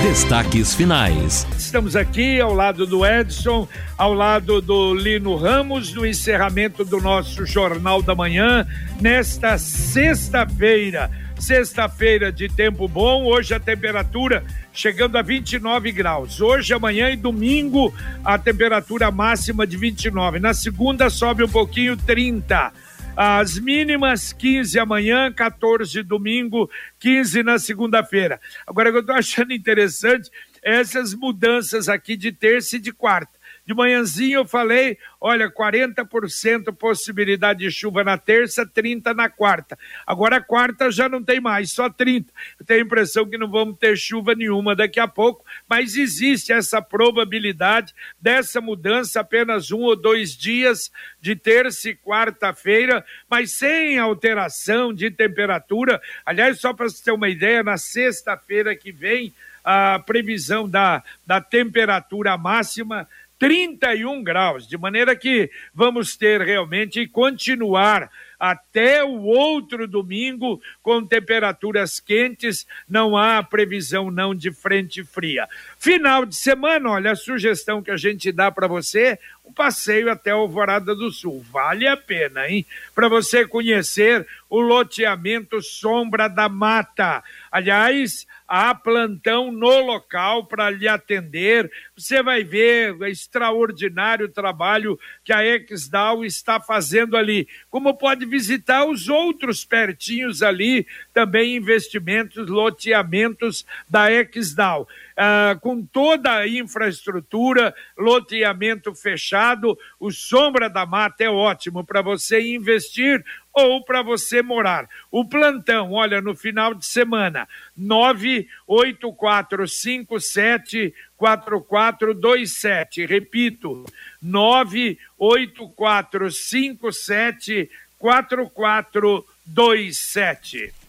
Destaques finais. Estamos aqui ao lado do Edson, ao lado do Lino Ramos, no encerramento do nosso Jornal da Manhã, nesta sexta-feira. Sexta-feira de tempo bom, hoje a temperatura chegando a 29 graus. Hoje, amanhã e domingo, a temperatura máxima de 29. Na segunda, sobe um pouquinho, 30. As mínimas 15 amanhã, 14 domingo, 15 na segunda-feira. Agora, o que eu estou achando interessante é essas mudanças aqui de terça e de quarta. De manhãzinho eu falei, olha, 40% possibilidade de chuva na terça, 30 na quarta. Agora quarta já não tem mais, só 30. Eu tenho a impressão que não vamos ter chuva nenhuma daqui a pouco, mas existe essa probabilidade dessa mudança apenas um ou dois dias de terça e quarta-feira, mas sem alteração de temperatura. Aliás, só para você ter uma ideia, na sexta-feira que vem, a previsão da, da temperatura máxima 31 graus, de maneira que vamos ter realmente continuar até o outro domingo com temperaturas quentes, não há previsão não de frente fria. Final de semana, olha, a sugestão que a gente dá para você, um passeio até Alvorada do Sul. Vale a pena, hein? Para você conhecer o loteamento Sombra da Mata. Aliás, há plantão no local para lhe atender. Você vai ver o extraordinário trabalho que a Exdal está fazendo ali. Como pode visitar os outros pertinhos ali, também investimentos, loteamentos da Exdal. Ah, com toda a infraestrutura, loteamento fechado, o Sombra da Mata é ótimo para você investir ou para você morar. O plantão, olha, no final de semana, 98457 4427. Repito, 98457 4427.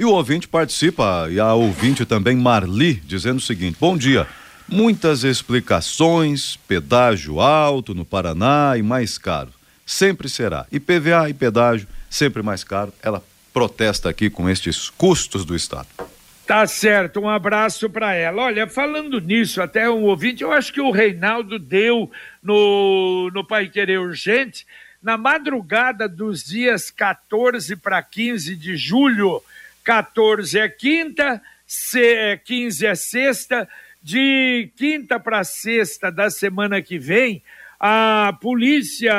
E o ouvinte participa, e a ouvinte também, Marli, dizendo o seguinte: Bom dia. Muitas explicações, pedágio alto no Paraná e mais caro. Sempre será. IPVA e pedágio, sempre mais caro. Ela protesta aqui com estes custos do Estado. Tá certo, um abraço para ela. Olha, falando nisso, até um ouvinte, eu acho que o Reinaldo deu no, no Pai Querer Urgente, na madrugada dos dias 14 para 15 de julho, 14 é quinta, 15 é sexta. De quinta para sexta da semana que vem, a polícia,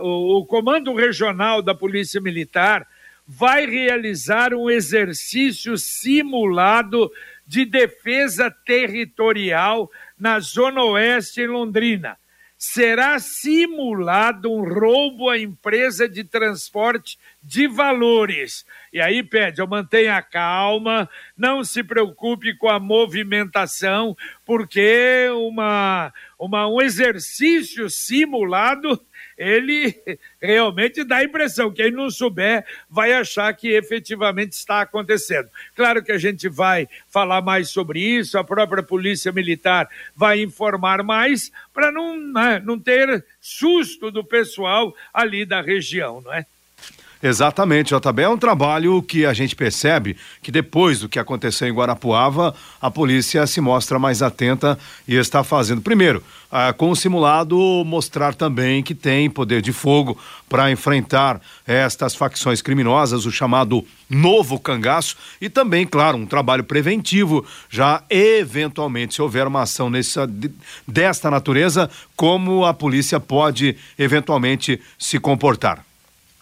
o, o Comando Regional da Polícia Militar vai realizar um exercício simulado de defesa territorial na Zona Oeste em Londrina será simulado um roubo à empresa de transporte de valores. E aí pede, eu mantenha calma, não se preocupe com a movimentação, porque uma, uma, um exercício simulado ele realmente dá a impressão, quem não souber vai achar que efetivamente está acontecendo. Claro que a gente vai falar mais sobre isso, a própria Polícia Militar vai informar mais para não, né, não ter susto do pessoal ali da região, não é? Exatamente, JB. É um trabalho que a gente percebe que depois do que aconteceu em Guarapuava, a polícia se mostra mais atenta e está fazendo. Primeiro, ah, com o simulado, mostrar também que tem poder de fogo para enfrentar estas facções criminosas, o chamado novo cangaço, e também, claro, um trabalho preventivo, já eventualmente, se houver uma ação nessa, desta natureza, como a polícia pode eventualmente se comportar.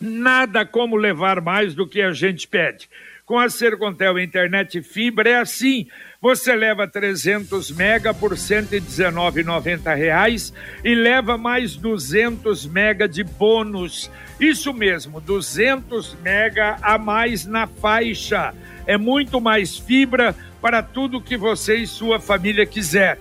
Nada como levar mais do que a gente pede. Com a Sercontel Internet Fibra é assim. Você leva 300 mega por R$ 119,90 e leva mais 200 mega de bônus. Isso mesmo, 200 mega a mais na faixa. É muito mais fibra para tudo que você e sua família quiser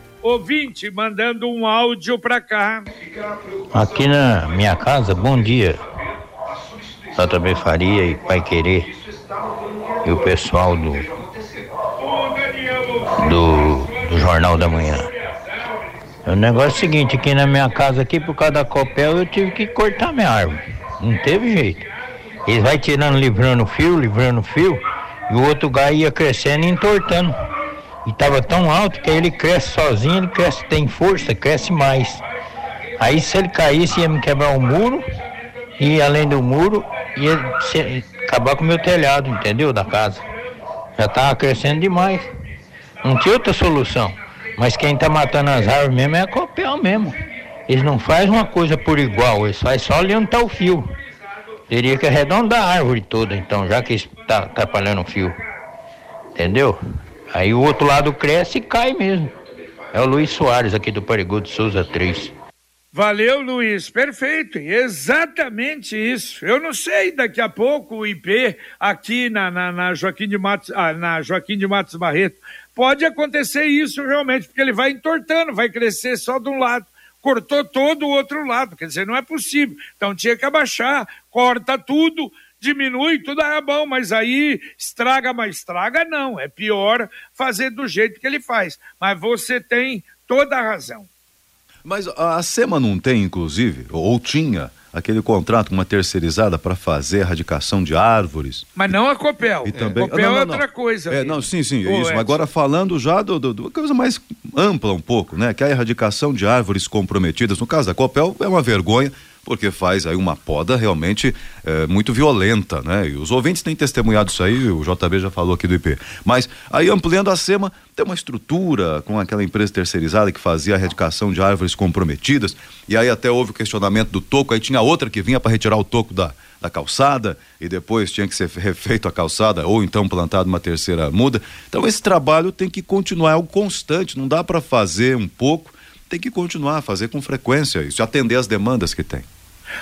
Ouvinte mandando um áudio para cá. Aqui na minha casa, bom dia. JB Faria e Pai Querer. E o pessoal do, do, do Jornal da Manhã. O negócio é o seguinte, aqui na minha casa, aqui por causa da Copel, eu tive que cortar minha árvore. Não teve jeito. Eles vai tirando, livrando fio, livrando fio, e o outro gai ia crescendo e entortando. E tava tão alto que aí ele cresce sozinho, ele cresce, tem força, cresce mais. Aí se ele caísse ia me quebrar o muro, e além do muro, ia se, acabar com o meu telhado, entendeu? Da casa. Já tava crescendo demais. Não tinha outra solução. Mas quem está matando as árvores mesmo é a Copel mesmo. Eles não fazem uma coisa por igual, eles fazem só está o fio. Teria que arredondar a árvore toda, então, já que está atrapalhando o fio. Entendeu? Aí o outro lado cresce e cai mesmo. É o Luiz Soares aqui do Parigudo Souza 3. Valeu, Luiz. Perfeito. Exatamente isso. Eu não sei, daqui a pouco o IP aqui na, na, na Joaquim de Matos, ah, na Joaquim de Matos Barreto pode acontecer isso realmente, porque ele vai entortando, vai crescer só de um lado. Cortou todo o outro lado, quer dizer, não é possível. Então tinha que abaixar, corta tudo, diminui, tudo é bom, mas aí estraga, mas estraga não. É pior fazer do jeito que ele faz. Mas você tem toda a razão. Mas a SEMA não tem, inclusive, ou tinha, aquele contrato com uma terceirizada para fazer erradicação de árvores. Mas não a Copel. E também... Copel não, não, é não. outra coisa. É, não, sim, sim, isso. Agora falando já do, do, do, coisa mais ampla um pouco, né? Que é a erradicação de árvores comprometidas. No caso da Copel, é uma vergonha porque faz aí uma poda realmente é, muito violenta, né? E os ouvintes têm testemunhado isso aí, o JB já falou aqui do IP. Mas aí ampliando a SEMA, tem uma estrutura com aquela empresa terceirizada que fazia a erradicação de árvores comprometidas, e aí até houve o questionamento do toco, aí tinha outra que vinha para retirar o toco da, da calçada e depois tinha que ser refeito a calçada ou então plantado uma terceira muda. Então esse trabalho tem que continuar, é algo constante, não dá para fazer um pouco tem que continuar a fazer com frequência isso, atender as demandas que tem.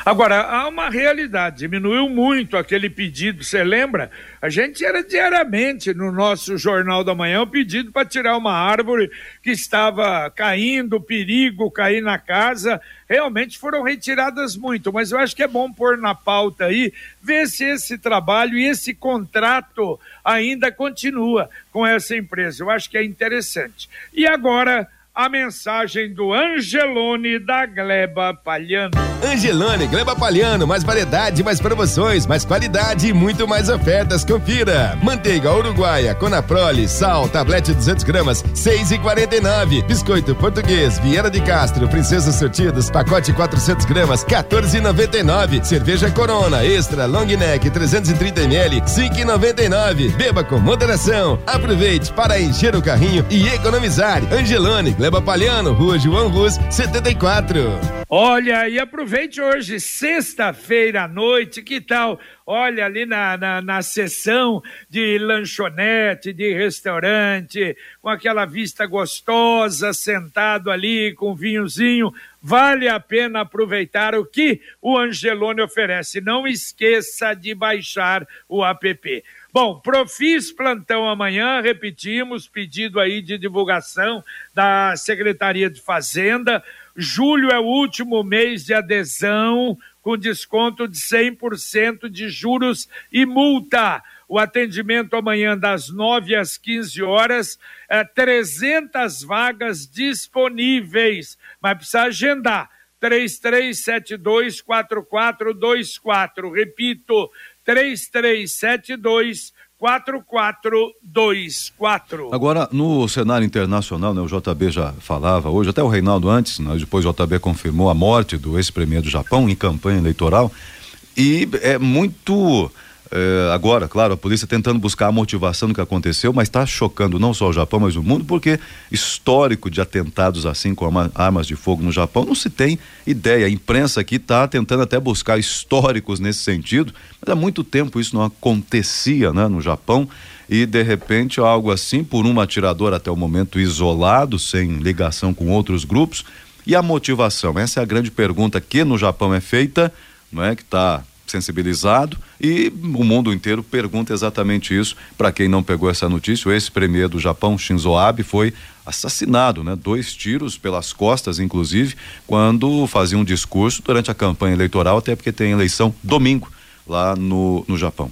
Agora, há uma realidade, diminuiu muito aquele pedido, você lembra? A gente era diariamente no nosso Jornal da Manhã o pedido para tirar uma árvore que estava caindo, perigo cair na casa. Realmente foram retiradas muito, mas eu acho que é bom pôr na pauta aí, ver se esse trabalho e esse contrato ainda continua com essa empresa. Eu acho que é interessante. E agora a mensagem do Angelone da Gleba Palhano. Angelone, Gleba Palhano, mais variedade, mais promoções, mais qualidade e muito mais ofertas. Confira. Manteiga uruguaia, Conaprole, sal, tablete 200 gramas, 6,49. Biscoito português, Vieira de Castro, Princesa Sortidos, pacote 400 gramas, 14,99. Cerveja Corona, extra, long neck, 330 ml, 5,99. Beba com moderação. Aproveite para encher o carrinho e economizar. Angelone, Gleba Gleba Palhano, Rua João Rus, 74. Olha, e aproveite hoje, sexta-feira à noite, que tal? Olha, ali na, na, na sessão de lanchonete, de restaurante, com aquela vista gostosa, sentado ali com vinhozinho, vale a pena aproveitar o que o Angelone oferece. Não esqueça de baixar o app. Bom, Profis Plantão amanhã, repetimos, pedido aí de divulgação da Secretaria de Fazenda. Julho é o último mês de adesão com desconto de 100% de juros e multa. O atendimento amanhã das 9 às 15 horas, é 300 vagas disponíveis, mas precisa agendar. 33724424. Repito, 3372 4424. Agora, no cenário internacional, né, o JB já falava hoje, até o Reinaldo antes, né, depois o JB confirmou a morte do ex-premier do Japão em campanha eleitoral. E é muito é, agora, claro, a polícia tentando buscar a motivação do que aconteceu, mas está chocando não só o Japão, mas o mundo, porque histórico de atentados assim com armas de fogo no Japão não se tem ideia. A imprensa aqui está tentando até buscar históricos nesse sentido, mas há muito tempo isso não acontecia né, no Japão e de repente algo assim, por um atirador até o momento isolado, sem ligação com outros grupos E a motivação? Essa é a grande pergunta que no Japão é feita, não é? Que está sensibilizado e o mundo inteiro pergunta exatamente isso. Para quem não pegou essa notícia, o ex-premier do Japão, Shinzo Abe, foi assassinado, né? Dois tiros pelas costas, inclusive, quando fazia um discurso durante a campanha eleitoral, até porque tem eleição domingo lá no, no Japão.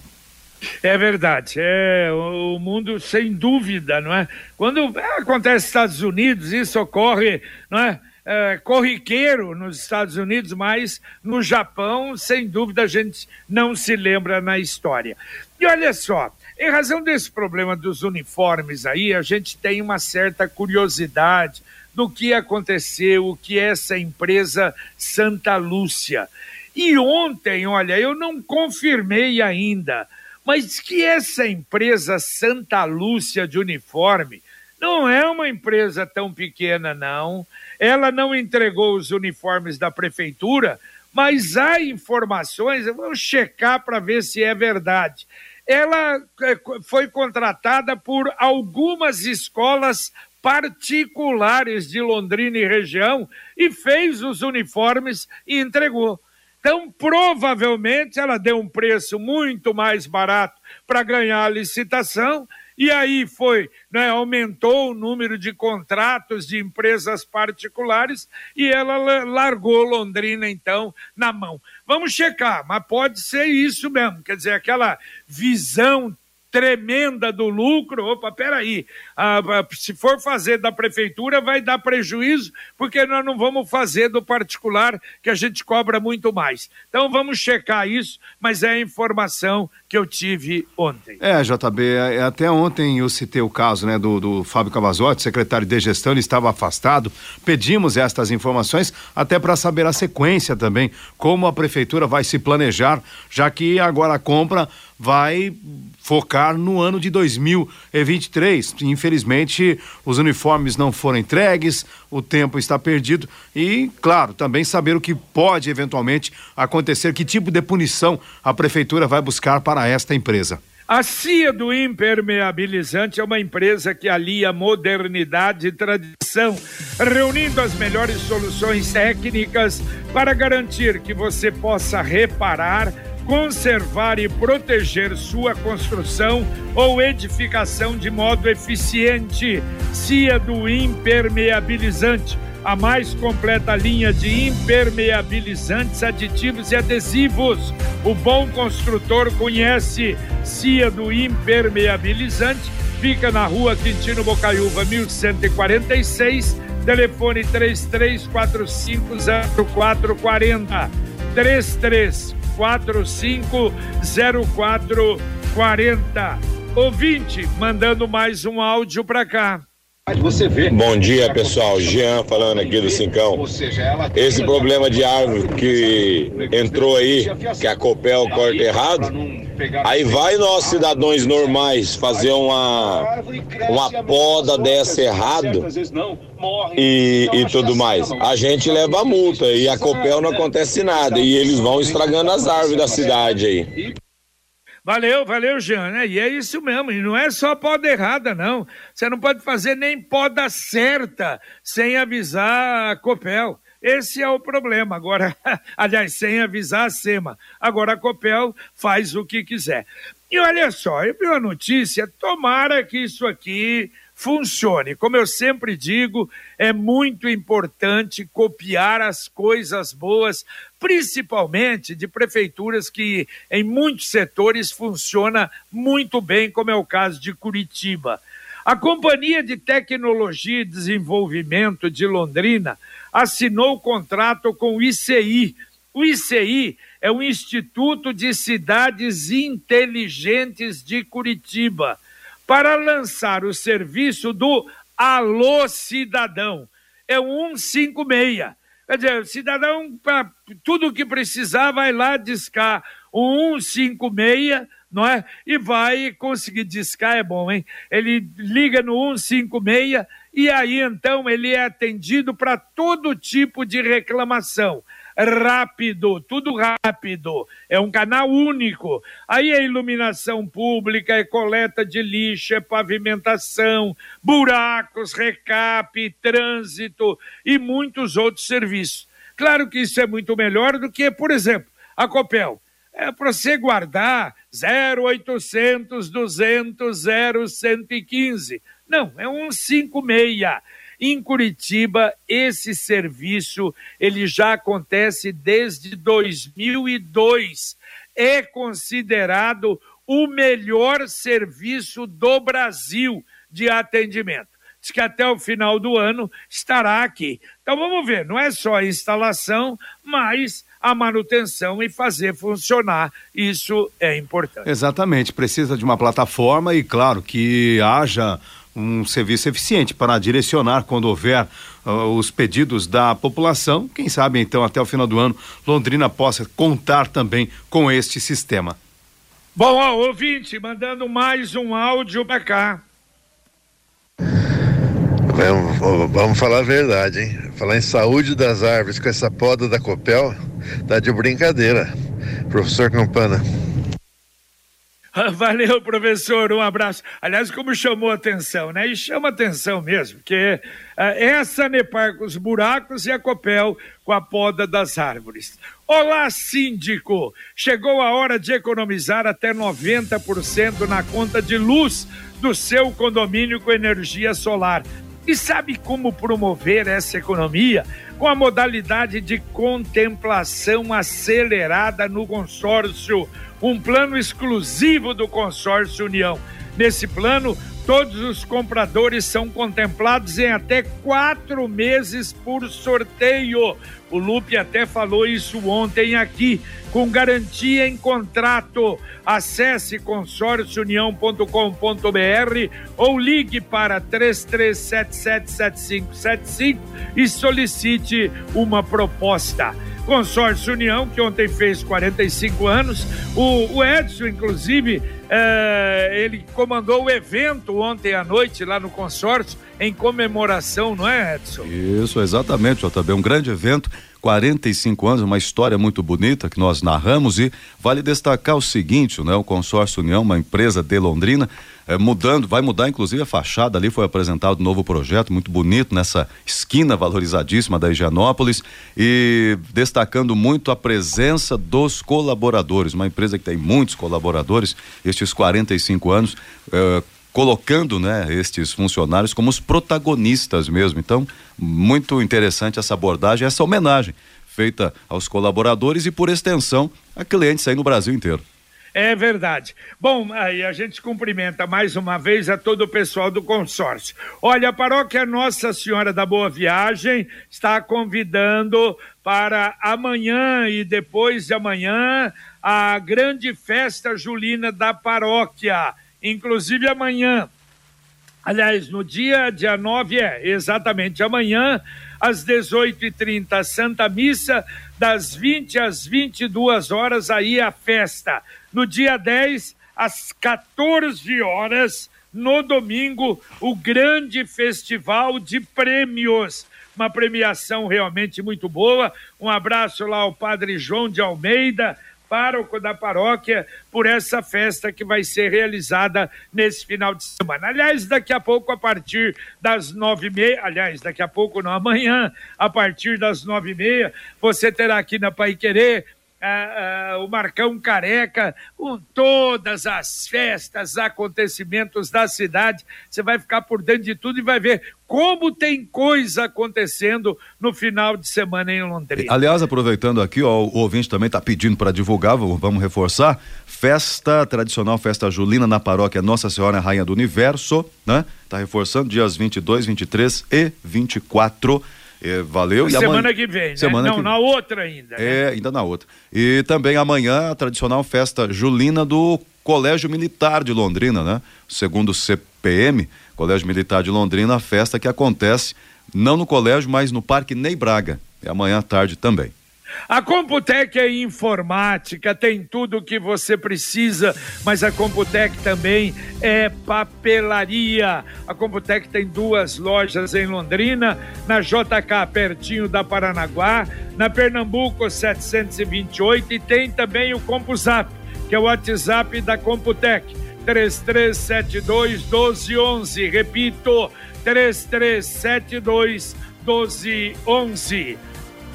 É verdade, é o mundo sem dúvida, não é? Quando acontece nos Estados Unidos, isso ocorre, não é? É? corriqueiro nos Estados Unidos, mas no Japão, sem dúvida, a gente não se lembra na história. E olha só, em razão desse problema dos uniformes aí, a gente tem uma certa curiosidade do que aconteceu, o que é essa empresa Santa Lúcia. E ontem, olha, eu não confirmei ainda, mas que essa empresa Santa Lúcia de uniforme não é uma empresa tão pequena, não. Ela não entregou os uniformes da prefeitura, mas há informações, vamos checar para ver se é verdade. Ela é, foi contratada por algumas escolas particulares de Londrina e região e fez os uniformes e entregou. Então, provavelmente, ela deu um preço muito mais barato para ganhar a licitação, e aí foi, né, aumentou o número de contratos de empresas particulares e ela largou Londrina, então, na mão. Vamos checar, mas pode ser isso mesmo, quer dizer, aquela visão tremenda do lucro. Opa, peraí, ah, se for fazer da prefeitura, vai dar prejuízo, porque nós não vamos fazer do particular, que a gente cobra muito mais. Então vamos checar isso, mas é a informação que eu tive ontem. É, JB, é, é, até ontem eu citei o caso né, do, do Fábio Cavazotti, secretário de gestão, ele estava afastado. Pedimos estas informações até para saber a sequência também, como a prefeitura vai se planejar, já que agora a compra vai focar no ano de 2023. Infelizmente, os uniformes não foram entregues, o tempo está perdido e, claro, também saber o que pode eventualmente acontecer, que tipo de punição a prefeitura vai buscar para esta empresa. A CIA do Impermeabilizante é uma empresa que alia modernidade e tradição, reunindo as melhores soluções técnicas para garantir que você possa reparar conservar e proteger sua construção ou edificação de modo eficiente. CIA do Impermeabilizante, a mais completa linha de impermeabilizantes, aditivos e adesivos. O bom construtor conhece CIA do Impermeabilizante, fica na rua Quintino Bocaiúva, 1146, telefone 33450440. 33 450440. Ouvinte, mandando mais um áudio para cá. Bom dia, pessoal. Jean falando aqui do Cincão. Esse problema de árvore que entrou aí, que a Copel corta errado, aí vai nós cidadãos normais fazer uma, uma poda dessa errado e, e tudo mais. A gente leva a multa e a Copel não acontece nada e eles vão estragando as árvores da cidade aí. Valeu, valeu, Jean, né? E é isso mesmo, e não é só poda errada, não. Você não pode fazer nem poda certa sem avisar a Copel. Esse é o problema. Agora, aliás, sem avisar a SEMA. Agora a Copel faz o que quiser. E olha só, eu vi uma notícia, tomara que isso aqui funcione. Como eu sempre digo, é muito importante copiar as coisas boas, principalmente de prefeituras que em muitos setores funciona muito bem, como é o caso de Curitiba. A Companhia de Tecnologia e Desenvolvimento de Londrina assinou contrato com o ICI. O ICI é o Instituto de Cidades Inteligentes de Curitiba para lançar o serviço do Alô Cidadão. É o 156. Quer dizer, o cidadão, para tudo que precisar, vai lá discar o 156, não é? E vai conseguir discar, é bom, hein? Ele liga no 156 e aí então ele é atendido para todo tipo de reclamação rápido, tudo rápido. É um canal único. Aí é iluminação pública, é coleta de lixo, é pavimentação, buracos, recap, trânsito e muitos outros serviços. Claro que isso é muito melhor do que, por exemplo, a Copel. É para você guardar 0800 200 0115. Não, é um 56. Em Curitiba, esse serviço ele já acontece desde 2002. É considerado o melhor serviço do Brasil de atendimento. Diz que até o final do ano estará aqui. Então vamos ver, não é só a instalação, mas a manutenção e fazer funcionar. Isso é importante. Exatamente, precisa de uma plataforma e, claro, que haja um serviço eficiente para direcionar quando houver uh, os pedidos da população. Quem sabe então até o final do ano Londrina possa contar também com este sistema. Bom, ó, ouvinte, mandando mais um áudio para cá. Vamos, falar a verdade, hein? Falar em saúde das árvores com essa poda da Copel, tá de brincadeira. Professor Campana. Valeu, professor, um abraço. Aliás, como chamou atenção, né? E chama atenção mesmo, que uh, essa Nepar com os buracos e a Copel com a poda das árvores. Olá, síndico! Chegou a hora de economizar até 90% na conta de luz do seu condomínio com energia solar. E sabe como promover essa economia? Com a modalidade de contemplação acelerada no consórcio um plano exclusivo do Consórcio União. Nesse plano, todos os compradores são contemplados em até quatro meses por sorteio. O Lupe até falou isso ontem aqui, com garantia em contrato. Acesse consórciounião.com.br ou ligue para 33777575 e solicite uma proposta. Consórcio União, que ontem fez 45 anos. O, o Edson, inclusive, é, ele comandou o evento ontem à noite lá no consórcio em comemoração, não é, Edson? Isso, exatamente, JB. Um grande evento 45 anos, uma história muito bonita que nós narramos e vale destacar o seguinte, né? O Consórcio União, uma empresa de Londrina, é, mudando, vai mudar inclusive a fachada ali, foi apresentado um novo projeto muito bonito nessa esquina valorizadíssima da Higienópolis e destacando muito a presença dos colaboradores, uma empresa que tem muitos colaboradores, estes 45 anos, é, colocando né, estes funcionários como os protagonistas mesmo. Então, muito interessante essa abordagem, essa homenagem feita aos colaboradores e, por extensão, a clientes aí no Brasil inteiro. É verdade. Bom, aí a gente cumprimenta mais uma vez a todo o pessoal do consórcio. Olha, a paróquia Nossa Senhora da Boa Viagem está convidando para amanhã e depois de amanhã a grande festa julina da paróquia inclusive amanhã. Aliás, no dia, dia 9, é exatamente amanhã, às 18h30, Santa Missa, das 20 às 22 horas, aí a festa. No dia 10, às 14 horas, no domingo, o grande festival de prêmios. Uma premiação realmente muito boa. Um abraço lá ao Padre João de Almeida, pároco da paróquia por essa festa que vai ser realizada nesse final de semana. Aliás, daqui a pouco, a partir das nove e meia, aliás, daqui a pouco, não, amanhã, a partir das nove e meia, você terá aqui na Pai Querer o Marcão Careca, com todas as festas, acontecimentos da cidade. Você vai ficar por dentro de tudo e vai ver como tem coisa acontecendo no final de semana em Londrina. Aliás, aproveitando aqui, ó, o ouvinte também está pedindo para divulgar, vamos reforçar, festa tradicional, festa julina na paróquia Nossa Senhora Rainha do Universo, né? Tá reforçando dias 22, 23 e 24 é, valeu. E semana amanhã... que vem, né? Semana Não, que... na outra ainda. Né? É, ainda na outra. E também amanhã a tradicional festa julina do Colégio Militar de Londrina, né? Segundo o CPM, Colégio Militar de Londrina, a festa que acontece não no colégio, mas no Parque Ney Braga. É amanhã à tarde também. A Computec é informática, tem tudo o que você precisa, mas a Computec também é papelaria. A Computec tem duas lojas em Londrina, na JK, pertinho da Paranaguá, na Pernambuco 728 e tem também o CompuZap, que é o WhatsApp da Computec. 3372 1211. Repito, 3372 1211.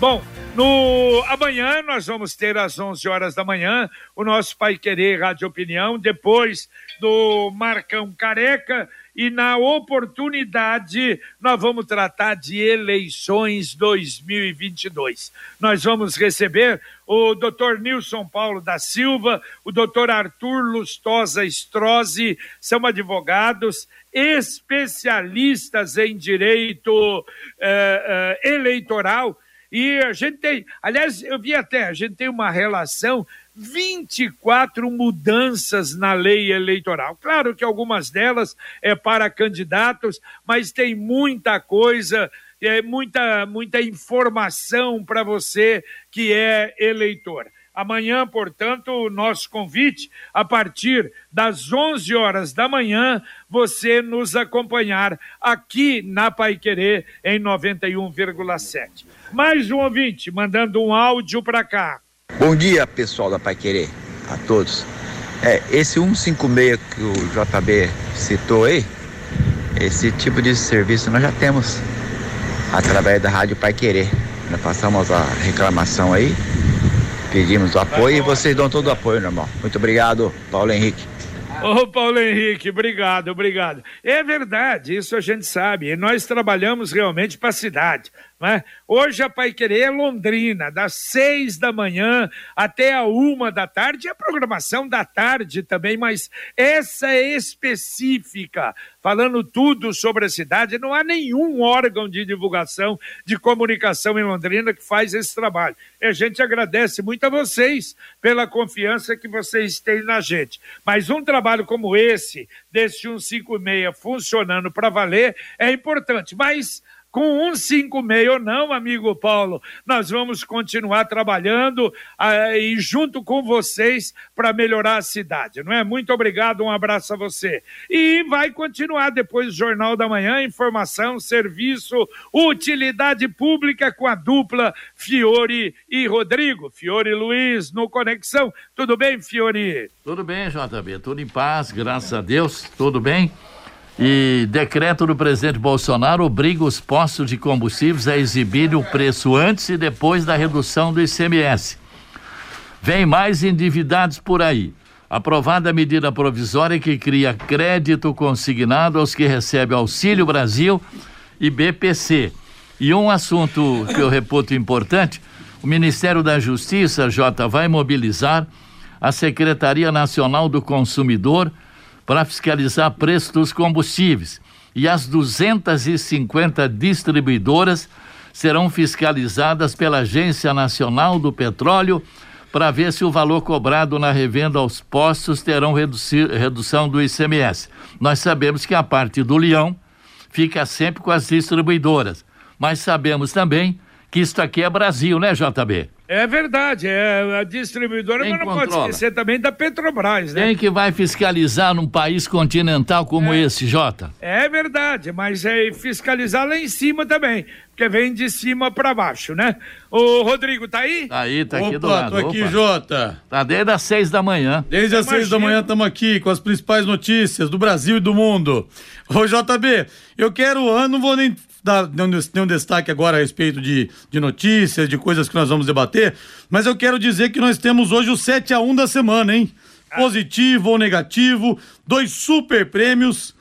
Bom, no amanhã nós vamos ter às 11 horas da manhã o nosso Pai Querer Rádio Opinião, depois do Marcão Careca e na oportunidade nós vamos tratar de eleições 2022. Nós vamos receber o doutor Nilson Paulo da Silva, o doutor Arthur Lustosa Strozzi, são advogados especialistas em direito eh, eh, eleitoral e a gente tem, aliás, eu vi até, a gente tem uma relação 24 mudanças na lei eleitoral. Claro que algumas delas é para candidatos, mas tem muita coisa, é muita muita informação para você que é eleitor. Amanhã, portanto, o nosso convite, a partir das 11 horas da manhã, você nos acompanhar aqui na Pai Querer em 91,7. Mais um ouvinte mandando um áudio para cá. Bom dia, pessoal da Pai Querer, a todos. É, esse 156 que o JB citou aí, esse tipo de serviço nós já temos através da Rádio Pai Querer. Nós passamos a reclamação aí, pedimos apoio e vocês dão todo o apoio, normal. Muito obrigado, Paulo Henrique. Ô, Paulo Henrique, obrigado, obrigado. É verdade, isso a gente sabe. E nós trabalhamos realmente para a cidade. Né? Hoje a Pai Querer é Londrina, das seis da manhã até a uma da tarde, a programação da tarde também, mas essa é específica, falando tudo sobre a cidade. Não há nenhum órgão de divulgação, de comunicação em Londrina que faz esse trabalho. E a gente agradece muito a vocês pela confiança que vocês têm na gente. Mas um trabalho como esse, desse 156 funcionando para valer, é importante. Mas com 156 ou não, amigo Paulo, nós vamos continuar trabalhando ah, e junto com vocês para melhorar a cidade, não é? Muito obrigado, um abraço a você. E vai continuar depois do Jornal da Manhã, informação, serviço, utilidade pública com a dupla Fiore e Rodrigo. Fiore Luiz no Conexão. Tudo bem, Fiore? Tudo bem, JB, tudo em paz, graças a Deus, tudo bem? E decreto do presidente Bolsonaro obriga os postos de combustíveis a exibirem o preço antes e depois da redução do ICMS. Vem mais endividados por aí. Aprovada a medida provisória que cria crédito consignado aos que recebem Auxílio Brasil e BPC. E um assunto que eu reputo importante: o Ministério da Justiça, J, vai mobilizar a Secretaria Nacional do Consumidor para fiscalizar preços dos combustíveis. E as 250 distribuidoras serão fiscalizadas pela Agência Nacional do Petróleo para ver se o valor cobrado na revenda aos postos terão redução do ICMS. Nós sabemos que a parte do leão fica sempre com as distribuidoras, mas sabemos também que isto aqui é Brasil, né, JB? É verdade, é a distribuidora, Quem mas não controla? pode esquecer também da Petrobras, né? Quem que vai fiscalizar num país continental como é, esse, Jota? É verdade, mas é fiscalizar lá em cima também, porque vem de cima para baixo, né? O Rodrigo tá aí? Tá aí, tá Opa, aqui do lado. tô aqui, Opa. Jota. Tá desde as seis da manhã. Desde as seis da manhã estamos aqui com as principais notícias do Brasil e do mundo. Ô, JB, eu quero, eu não vou nem dar nenhum destaque agora a respeito de, de notícias, de coisas que nós vamos debater, mas eu quero dizer que nós temos hoje o 7 a 1 da semana, hein? Positivo ou negativo, dois super prêmios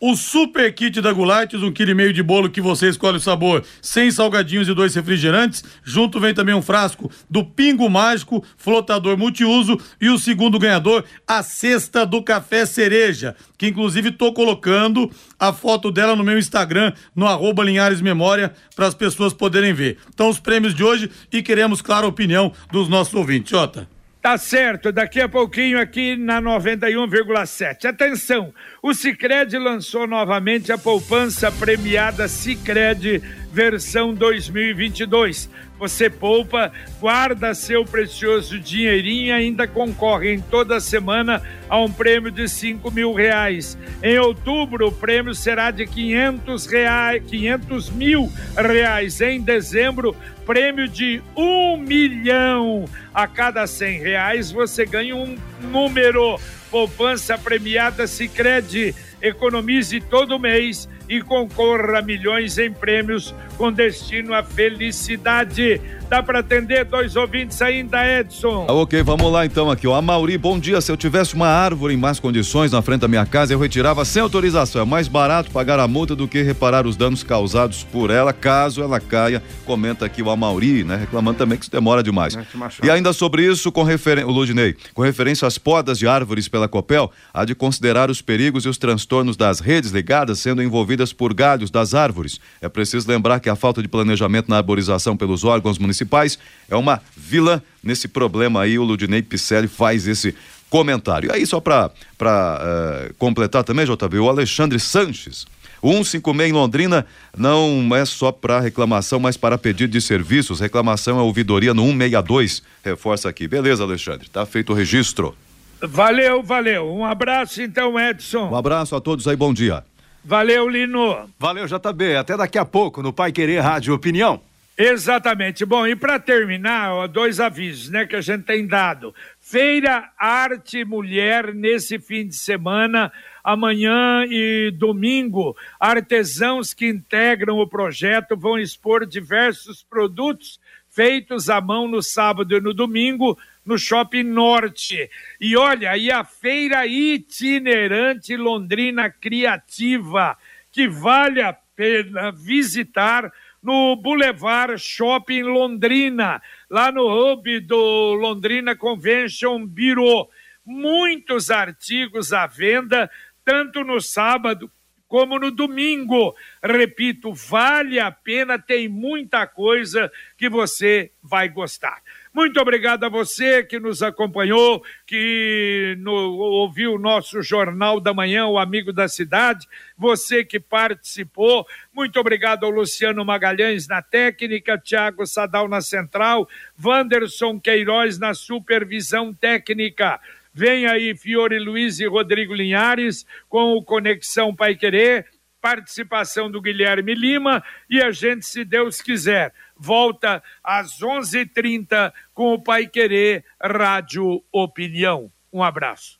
o super kit da Gulates, um quilo e meio de bolo que você escolhe o sabor, sem salgadinhos e dois refrigerantes. Junto vem também um frasco do Pingo Mágico, flotador multiuso e o segundo ganhador, a cesta do café cereja, que inclusive tô colocando a foto dela no meu Instagram, no arroba Linhares Memória, para as pessoas poderem ver. Então os prêmios de hoje e queremos, claro, a opinião dos nossos ouvintes. Jota. Tá certo, daqui a pouquinho aqui na 91,7. Atenção, o Sicredi lançou novamente a poupança premiada Sicredi versão 2022. Você poupa, guarda seu precioso dinheirinho e ainda concorre em toda semana a um prêmio de 5 mil reais. Em outubro, o prêmio será de 500, reais, 500 mil reais. Em dezembro, prêmio de um milhão. A cada 100 reais, você ganha um número. Poupança premiada Sicredi economize todo mês e concorra a milhões em prêmios com destino à felicidade. Dá para atender dois ouvintes ainda, Edson? Ah, ok, vamos lá então aqui. Ó. Mauri, bom dia. Se eu tivesse uma árvore em más condições na frente da minha casa, eu retirava sem autorização. É mais barato pagar a multa do que reparar os danos causados por ela, caso ela caia. Comenta aqui o Amauri, né? Reclamando também que isso demora demais. E ainda sobre isso, com referência, o Ludinei, com referência às podas de árvores pela Copel, há de considerar os perigos e os transtornos das redes ligadas sendo envolvidas por galhos das árvores. É preciso lembrar que a falta de planejamento na arborização pelos órgãos municipais. É uma vila nesse problema aí. O Ludinei Picelli faz esse comentário. E aí, só para uh, eh, completar também, JB, o Alexandre Sanches. O 156 em Londrina não é só para reclamação, mas para pedido de serviços. Reclamação é ouvidoria no 162. Reforça aqui. Beleza, Alexandre. Tá feito o registro. Valeu, valeu. Um abraço então, Edson. Um abraço a todos aí, bom dia. Valeu, Lino. Valeu, JB. Até daqui a pouco no Pai Querer Rádio Opinião. Exatamente. Bom, e para terminar, ó, dois avisos, né, que a gente tem dado. Feira Arte Mulher nesse fim de semana, amanhã e domingo, artesãos que integram o projeto vão expor diversos produtos feitos à mão no sábado e no domingo no Shopping Norte. E olha, aí a feira itinerante Londrina Criativa, que vale a pena visitar no Boulevard Shopping Londrina, lá no hub do Londrina Convention Bureau. Muitos artigos à venda, tanto no sábado como no domingo. Repito, vale a pena, tem muita coisa que você vai gostar. Muito obrigado a você que nos acompanhou, que no, ouviu o nosso Jornal da Manhã, o Amigo da Cidade, você que participou. Muito obrigado ao Luciano Magalhães na técnica, Tiago Sadal na central, Wanderson Queiroz na supervisão técnica. Vem aí Fiore Luiz e Rodrigo Linhares com o Conexão Pai Querer, participação do Guilherme Lima e a gente, se Deus quiser, volta às 11:30 com o Pai Querer Rádio Opinião. Um abraço.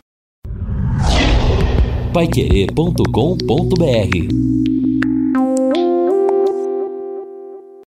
Paiquerê.com.br